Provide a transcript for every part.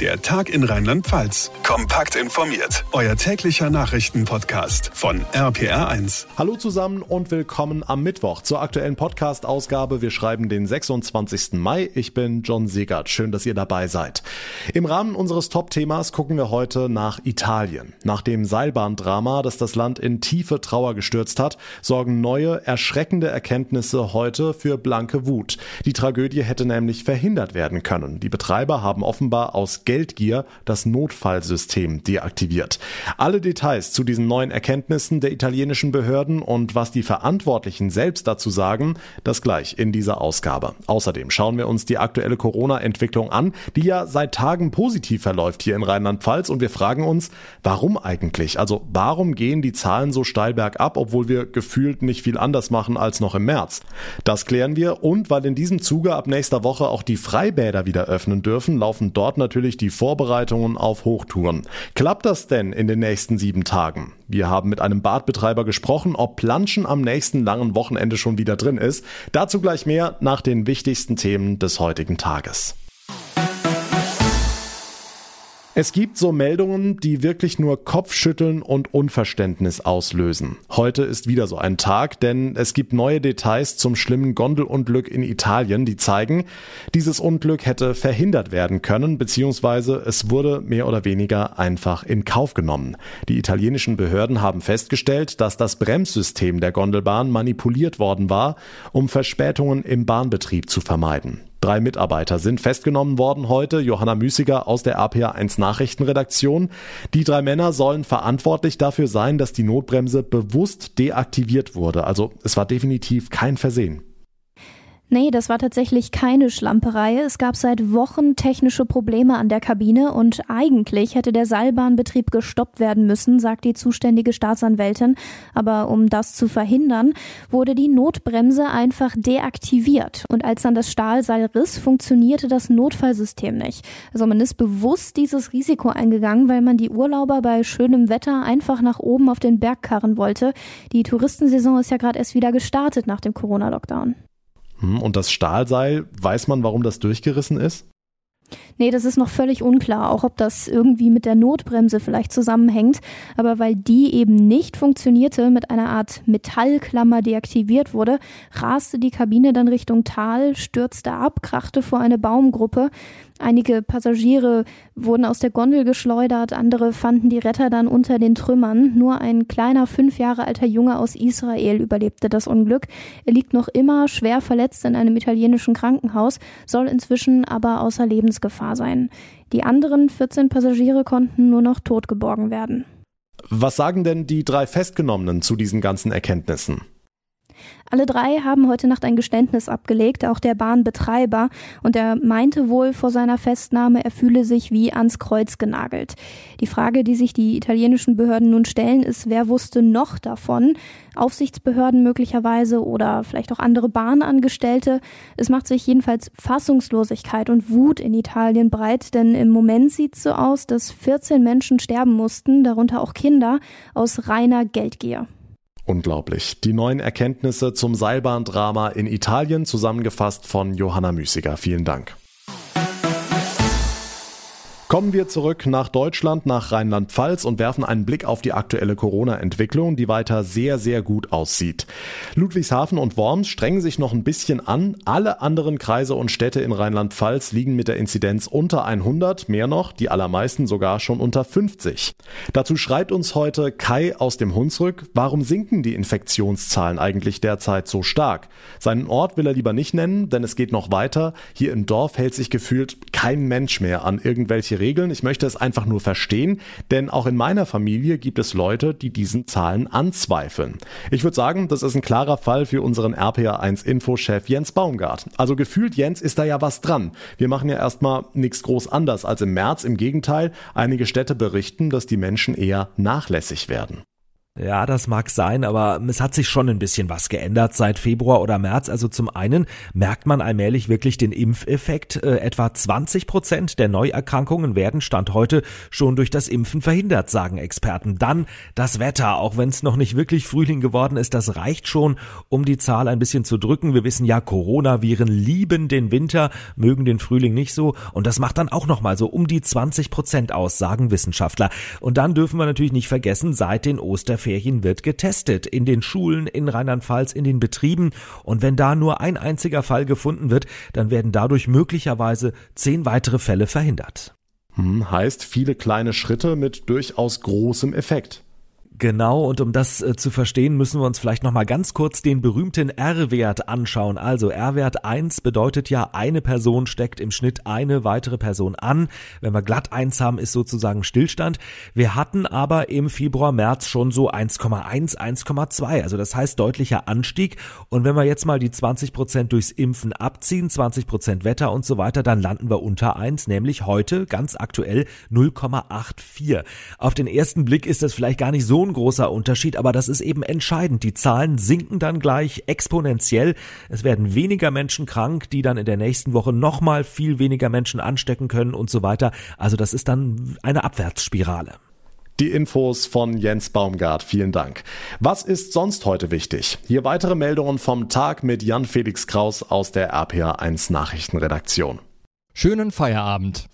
Der Tag in Rheinland-Pfalz. Kompakt informiert. Euer täglicher Nachrichtenpodcast von RPR1. Hallo zusammen und willkommen am Mittwoch zur aktuellen Podcast-Ausgabe. Wir schreiben den 26. Mai. Ich bin John Segert. Schön, dass ihr dabei seid. Im Rahmen unseres Top-Themas gucken wir heute nach Italien. Nach dem Seilbahndrama, das das Land in tiefe Trauer gestürzt hat, sorgen neue, erschreckende Erkenntnisse heute für blanke Wut. Die Tragödie hätte nämlich verhindert werden können. Die Betreiber haben offenbar aus Geldgier das Notfallsystem deaktiviert. Alle Details zu diesen neuen Erkenntnissen der italienischen Behörden und was die Verantwortlichen selbst dazu sagen, das gleich in dieser Ausgabe. Außerdem schauen wir uns die aktuelle Corona-Entwicklung an, die ja seit Tagen positiv verläuft hier in Rheinland-Pfalz und wir fragen uns, warum eigentlich? Also warum gehen die Zahlen so steil bergab, obwohl wir gefühlt nicht viel anders machen als noch im März? Das klären wir und weil in diesem Zuge ab nächster Woche auch die Freibäder wieder öffnen dürfen, laufen dort natürlich natürlich die Vorbereitungen auf Hochtouren. Klappt das denn in den nächsten sieben Tagen? Wir haben mit einem Badbetreiber gesprochen, ob Planschen am nächsten langen Wochenende schon wieder drin ist. Dazu gleich mehr nach den wichtigsten Themen des heutigen Tages. Es gibt so Meldungen, die wirklich nur Kopfschütteln und Unverständnis auslösen. Heute ist wieder so ein Tag, denn es gibt neue Details zum schlimmen Gondelunglück in Italien, die zeigen, dieses Unglück hätte verhindert werden können, beziehungsweise es wurde mehr oder weniger einfach in Kauf genommen. Die italienischen Behörden haben festgestellt, dass das Bremssystem der Gondelbahn manipuliert worden war, um Verspätungen im Bahnbetrieb zu vermeiden. Drei Mitarbeiter sind festgenommen worden heute. Johanna Müßiger aus der APA1 Nachrichtenredaktion. Die drei Männer sollen verantwortlich dafür sein, dass die Notbremse bewusst deaktiviert wurde. Also es war definitiv kein Versehen. Nee, das war tatsächlich keine Schlamperei. Es gab seit Wochen technische Probleme an der Kabine und eigentlich hätte der Seilbahnbetrieb gestoppt werden müssen, sagt die zuständige Staatsanwältin. Aber um das zu verhindern, wurde die Notbremse einfach deaktiviert. Und als dann das Stahlseil riss, funktionierte das Notfallsystem nicht. Also man ist bewusst dieses Risiko eingegangen, weil man die Urlauber bei schönem Wetter einfach nach oben auf den Berg karren wollte. Die Touristensaison ist ja gerade erst wieder gestartet nach dem Corona-Lockdown. Hm, und das Stahlseil, weiß man, warum das durchgerissen ist? Nee, das ist noch völlig unklar, auch ob das irgendwie mit der Notbremse vielleicht zusammenhängt. Aber weil die eben nicht funktionierte, mit einer Art Metallklammer deaktiviert wurde, raste die Kabine dann Richtung Tal, stürzte ab, krachte vor eine Baumgruppe. Einige Passagiere wurden aus der Gondel geschleudert, andere fanden die Retter dann unter den Trümmern. Nur ein kleiner fünf Jahre alter Junge aus Israel überlebte das Unglück. Er liegt noch immer schwer verletzt in einem italienischen Krankenhaus, soll inzwischen aber außer Lebensgefahr sein. Die anderen 14 Passagiere konnten nur noch tot geborgen werden. Was sagen denn die drei Festgenommenen zu diesen ganzen Erkenntnissen? Alle drei haben heute Nacht ein Geständnis abgelegt, auch der Bahnbetreiber, und er meinte wohl vor seiner Festnahme, er fühle sich wie ans Kreuz genagelt. Die Frage, die sich die italienischen Behörden nun stellen, ist, wer wusste noch davon? Aufsichtsbehörden möglicherweise oder vielleicht auch andere Bahnangestellte. Es macht sich jedenfalls Fassungslosigkeit und Wut in Italien breit, denn im Moment sieht es so aus, dass 14 Menschen sterben mussten, darunter auch Kinder, aus reiner Geldgier. Unglaublich. Die neuen Erkenntnisse zum Seilbahndrama in Italien zusammengefasst von Johanna Müßiger. Vielen Dank. Kommen wir zurück nach Deutschland, nach Rheinland-Pfalz und werfen einen Blick auf die aktuelle Corona-Entwicklung, die weiter sehr, sehr gut aussieht. Ludwigshafen und Worms strengen sich noch ein bisschen an. Alle anderen Kreise und Städte in Rheinland-Pfalz liegen mit der Inzidenz unter 100, mehr noch, die allermeisten sogar schon unter 50. Dazu schreibt uns heute Kai aus dem Hunsrück, warum sinken die Infektionszahlen eigentlich derzeit so stark? Seinen Ort will er lieber nicht nennen, denn es geht noch weiter. Hier im Dorf hält sich gefühlt kein Mensch mehr an irgendwelche Regeln. Ich möchte es einfach nur verstehen, denn auch in meiner Familie gibt es Leute, die diesen Zahlen anzweifeln. Ich würde sagen, das ist ein klarer Fall für unseren RPA1 Info-Chef Jens Baumgart. Also gefühlt, Jens, ist da ja was dran. Wir machen ja erstmal nichts groß anders als im März. Im Gegenteil, einige Städte berichten, dass die Menschen eher nachlässig werden. Ja, das mag sein, aber es hat sich schon ein bisschen was geändert seit Februar oder März. Also zum einen merkt man allmählich wirklich den Impfeffekt. Äh, etwa 20 Prozent der Neuerkrankungen werden Stand heute schon durch das Impfen verhindert, sagen Experten. Dann das Wetter, auch wenn es noch nicht wirklich Frühling geworden ist, das reicht schon, um die Zahl ein bisschen zu drücken. Wir wissen ja, Coronaviren lieben den Winter, mögen den Frühling nicht so. Und das macht dann auch nochmal so um die 20 Prozent aus, sagen Wissenschaftler. Und dann dürfen wir natürlich nicht vergessen, seit den Osterferien Ferien wird getestet. In den Schulen, in Rheinland-Pfalz, in den Betrieben. Und wenn da nur ein einziger Fall gefunden wird, dann werden dadurch möglicherweise zehn weitere Fälle verhindert. Hm, heißt viele kleine Schritte mit durchaus großem Effekt. Genau, und um das äh, zu verstehen, müssen wir uns vielleicht nochmal ganz kurz den berühmten R-Wert anschauen. Also R-Wert 1 bedeutet ja, eine Person steckt im Schnitt eine weitere Person an. Wenn wir glatt 1 haben, ist sozusagen Stillstand. Wir hatten aber im Februar, März schon so 1,1, 1,2. Also das heißt deutlicher Anstieg. Und wenn wir jetzt mal die 20 Prozent durchs Impfen abziehen, 20 Prozent Wetter und so weiter, dann landen wir unter 1, nämlich heute ganz aktuell 0,84. Auf den ersten Blick ist das vielleicht gar nicht so ein großer Unterschied, aber das ist eben entscheidend. Die Zahlen sinken dann gleich exponentiell. Es werden weniger Menschen krank, die dann in der nächsten Woche nochmal viel weniger Menschen anstecken können und so weiter. Also das ist dann eine Abwärtsspirale. Die Infos von Jens Baumgart. Vielen Dank. Was ist sonst heute wichtig? Hier weitere Meldungen vom Tag mit Jan Felix Kraus aus der RPA1 Nachrichtenredaktion. Schönen Feierabend.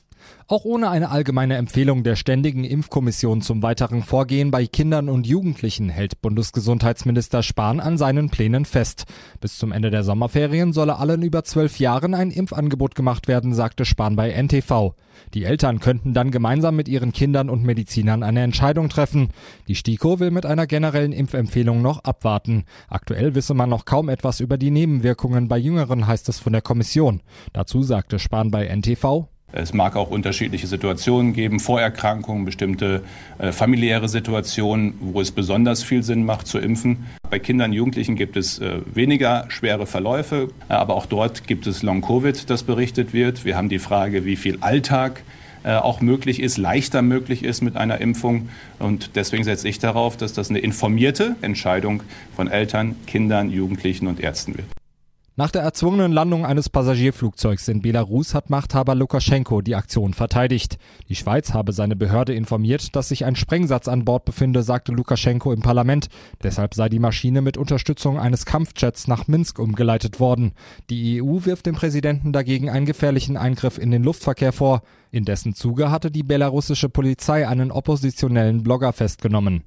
Auch ohne eine allgemeine Empfehlung der Ständigen Impfkommission zum weiteren Vorgehen bei Kindern und Jugendlichen hält Bundesgesundheitsminister Spahn an seinen Plänen fest. Bis zum Ende der Sommerferien solle allen über zwölf Jahren ein Impfangebot gemacht werden, sagte Spahn bei NTV. Die Eltern könnten dann gemeinsam mit ihren Kindern und Medizinern eine Entscheidung treffen. Die STIKO will mit einer generellen Impfempfehlung noch abwarten. Aktuell wisse man noch kaum etwas über die Nebenwirkungen bei Jüngeren, heißt es von der Kommission. Dazu sagte Spahn bei NTV, es mag auch unterschiedliche Situationen geben, Vorerkrankungen, bestimmte äh, familiäre Situationen, wo es besonders viel Sinn macht zu impfen. Bei Kindern und Jugendlichen gibt es äh, weniger schwere Verläufe, aber auch dort gibt es Long-Covid, das berichtet wird. Wir haben die Frage, wie viel Alltag äh, auch möglich ist, leichter möglich ist mit einer Impfung. Und deswegen setze ich darauf, dass das eine informierte Entscheidung von Eltern, Kindern, Jugendlichen und Ärzten wird. Nach der erzwungenen Landung eines Passagierflugzeugs in Belarus hat Machthaber Lukaschenko die Aktion verteidigt. Die Schweiz habe seine Behörde informiert, dass sich ein Sprengsatz an Bord befinde, sagte Lukaschenko im Parlament. Deshalb sei die Maschine mit Unterstützung eines Kampfjets nach Minsk umgeleitet worden. Die EU wirft dem Präsidenten dagegen einen gefährlichen Eingriff in den Luftverkehr vor. In dessen Zuge hatte die belarussische Polizei einen oppositionellen Blogger festgenommen.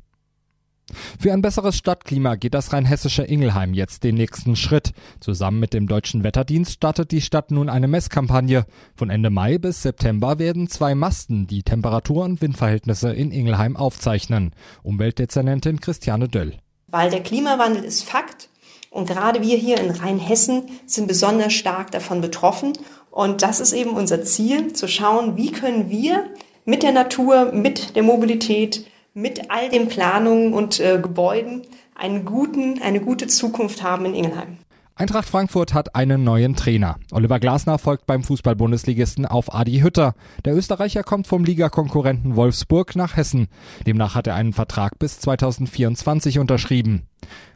Für ein besseres Stadtklima geht das rheinhessische Ingelheim jetzt den nächsten Schritt. Zusammen mit dem Deutschen Wetterdienst startet die Stadt nun eine Messkampagne. Von Ende Mai bis September werden zwei Masten die Temperatur- und Windverhältnisse in Ingelheim aufzeichnen. Umweltdezernentin Christiane Döll. Weil der Klimawandel ist Fakt und gerade wir hier in Rheinhessen sind besonders stark davon betroffen. Und das ist eben unser Ziel, zu schauen, wie können wir mit der Natur, mit der Mobilität, mit all den Planungen und äh, Gebäuden einen guten, eine gute Zukunft haben in Ingelheim. Eintracht Frankfurt hat einen neuen Trainer. Oliver Glasner folgt beim Fußball-Bundesligisten auf Adi Hütter. Der Österreicher kommt vom Ligakonkurrenten Wolfsburg nach Hessen. Demnach hat er einen Vertrag bis 2024 unterschrieben.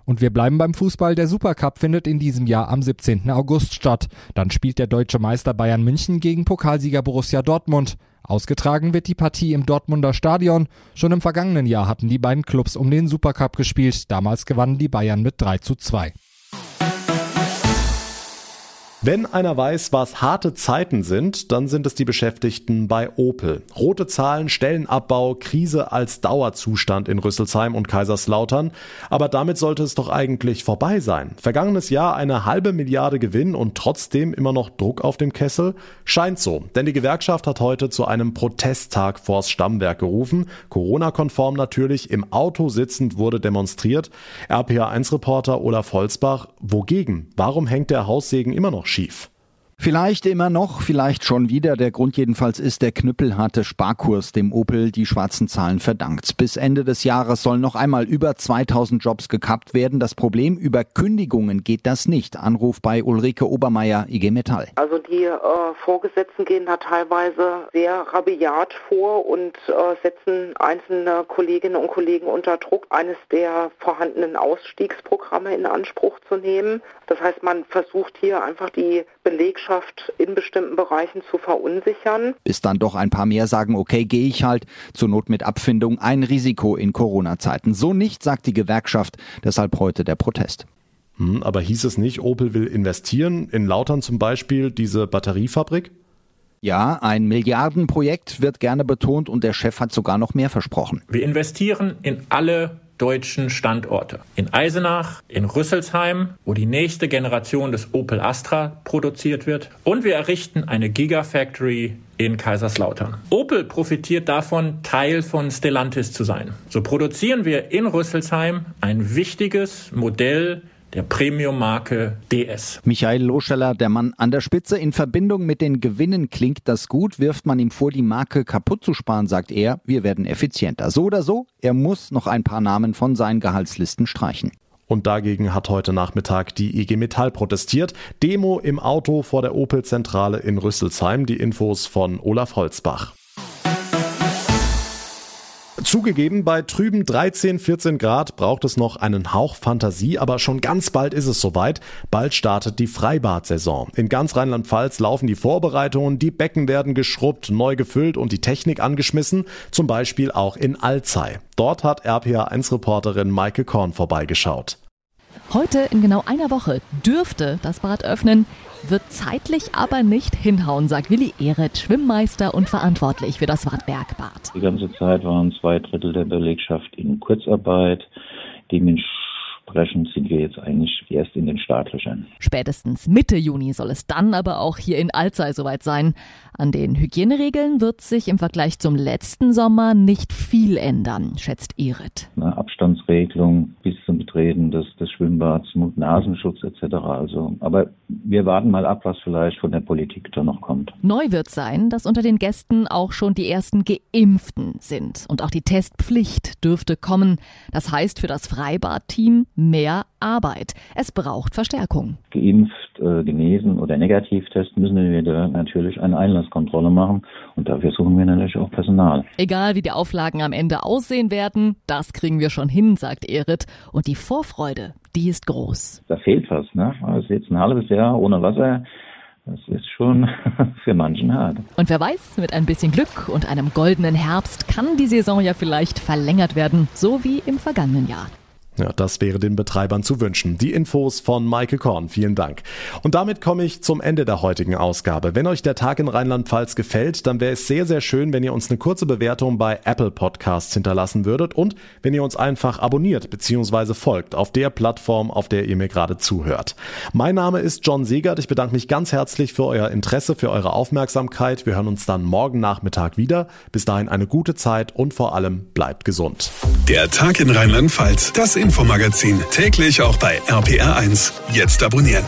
Und wir bleiben beim Fußball. Der Supercup findet in diesem Jahr am 17. August statt. Dann spielt der deutsche Meister Bayern München gegen Pokalsieger Borussia Dortmund. Ausgetragen wird die Partie im Dortmunder Stadion. Schon im vergangenen Jahr hatten die beiden Clubs um den Supercup gespielt. Damals gewannen die Bayern mit 3 zu 2. Wenn einer weiß, was harte Zeiten sind, dann sind es die Beschäftigten bei Opel. Rote Zahlen, Stellenabbau, Krise als Dauerzustand in Rüsselsheim und Kaiserslautern. Aber damit sollte es doch eigentlich vorbei sein. Vergangenes Jahr eine halbe Milliarde Gewinn und trotzdem immer noch Druck auf dem Kessel? Scheint so, denn die Gewerkschaft hat heute zu einem Protesttag vors Stammwerk gerufen. Corona-konform natürlich, im Auto sitzend wurde demonstriert. RPA1-Reporter Olaf Holzbach, wogegen? Warum hängt der Haussegen immer noch schief. Vielleicht immer noch, vielleicht schon wieder. Der Grund jedenfalls ist der knüppelharte Sparkurs, dem Opel die schwarzen Zahlen verdankt. Bis Ende des Jahres sollen noch einmal über 2000 Jobs gekappt werden. Das Problem, über Kündigungen geht das nicht. Anruf bei Ulrike Obermeier, IG Metall. Also die äh, Vorgesetzten gehen da teilweise sehr rabiat vor und äh, setzen einzelne Kolleginnen und Kollegen unter Druck, eines der vorhandenen Ausstiegsprogramme in Anspruch zu nehmen. Das heißt, man versucht hier einfach die Belegschaft in bestimmten Bereichen zu verunsichern. Bis dann doch ein paar mehr sagen, okay, gehe ich halt, zur Not mit Abfindung, ein Risiko in Corona-Zeiten. So nicht, sagt die Gewerkschaft, deshalb heute der Protest. Hm, aber hieß es nicht, Opel will investieren, in Lautern zum Beispiel diese Batteriefabrik? Ja, ein Milliardenprojekt wird gerne betont und der Chef hat sogar noch mehr versprochen. Wir investieren in alle deutschen Standorte. In Eisenach, in Rüsselsheim, wo die nächste Generation des Opel Astra produziert wird. Und wir errichten eine Gigafactory in Kaiserslautern. Opel profitiert davon, Teil von Stellantis zu sein. So produzieren wir in Rüsselsheim ein wichtiges Modell der Premium-Marke DS. Michael Loscheller, der Mann an der Spitze, in Verbindung mit den Gewinnen klingt das gut, wirft man ihm vor, die Marke kaputt zu sparen, sagt er, wir werden effizienter. So oder so, er muss noch ein paar Namen von seinen Gehaltslisten streichen. Und dagegen hat heute Nachmittag die IG Metall protestiert. Demo im Auto vor der Opel-Zentrale in Rüsselsheim. Die Infos von Olaf Holzbach. Zugegeben, bei trüben 13, 14 Grad braucht es noch einen Hauch Fantasie, aber schon ganz bald ist es soweit. Bald startet die Freibad-Saison. In ganz Rheinland-Pfalz laufen die Vorbereitungen, die Becken werden geschrubbt, neu gefüllt und die Technik angeschmissen, zum Beispiel auch in Alzey. Dort hat RPA1-Reporterin Maike Korn vorbeigeschaut. Heute in genau einer Woche dürfte das Bad öffnen, wird zeitlich aber nicht hinhauen, sagt Willi Ehret, Schwimmmeister und verantwortlich für das Wartbergbad. Die ganze Zeit waren zwei Drittel der Belegschaft in Kurzarbeit. Dementsprechend Entsprechend sind wir jetzt eigentlich erst in den Startlöchern. Spätestens Mitte Juni soll es dann aber auch hier in Alzey soweit sein. An den Hygieneregeln wird sich im Vergleich zum letzten Sommer nicht viel ändern, schätzt Irit. Eine Abstandsregelung bis zum Betreten des, des Schwimmbads, Mund-Nasenschutz etc. Also, aber wir warten mal ab, was vielleicht von der Politik da noch kommt. Neu wird sein, dass unter den Gästen auch schon die ersten Geimpften sind. Und auch die Testpflicht dürfte kommen. Das heißt für das Freibad-Team mehr Arbeit. Es braucht Verstärkung. Geimpft, äh, genesen oder Negativtest müssen wir natürlich eine Einlasskontrolle machen und dafür suchen wir natürlich auch Personal. Egal wie die Auflagen am Ende aussehen werden, das kriegen wir schon hin, sagt Erit. Und die Vorfreude, die ist groß. Da fehlt was, ne? Also jetzt ein halbes Jahr ohne Wasser. Das ist schon für manchen hart. Und wer weiß, mit ein bisschen Glück und einem goldenen Herbst kann die Saison ja vielleicht verlängert werden, so wie im vergangenen Jahr. Ja, das wäre den Betreibern zu wünschen. Die Infos von Maike Korn. Vielen Dank. Und damit komme ich zum Ende der heutigen Ausgabe. Wenn euch der Tag in Rheinland-Pfalz gefällt, dann wäre es sehr, sehr schön, wenn ihr uns eine kurze Bewertung bei Apple Podcasts hinterlassen würdet und wenn ihr uns einfach abonniert bzw. folgt auf der Plattform, auf der ihr mir gerade zuhört. Mein Name ist John Segert. Ich bedanke mich ganz herzlich für euer Interesse, für eure Aufmerksamkeit. Wir hören uns dann morgen Nachmittag wieder. Bis dahin eine gute Zeit und vor allem bleibt gesund. Der Tag in Rheinland-Pfalz. Das Infomagazin. Täglich auch bei RPR1. Jetzt abonnieren.